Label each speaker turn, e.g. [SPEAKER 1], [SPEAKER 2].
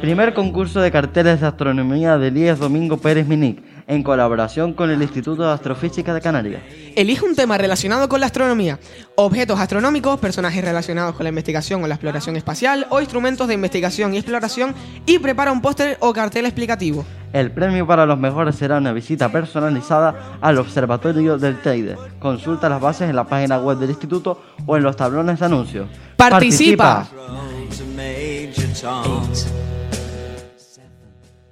[SPEAKER 1] Primer concurso de carteles de astronomía de Elías Domingo Pérez Minic en colaboración con el Instituto de Astrofísica de Canarias.
[SPEAKER 2] Elige un tema relacionado con la astronomía, objetos astronómicos, personajes relacionados con la investigación o la exploración espacial o instrumentos de investigación y exploración y prepara un póster o cartel explicativo.
[SPEAKER 1] El premio para los mejores será una visita personalizada al observatorio del Teide. Consulta las bases en la página web del instituto o en los tablones de anuncios.
[SPEAKER 2] ¡Participa!
[SPEAKER 3] Tom.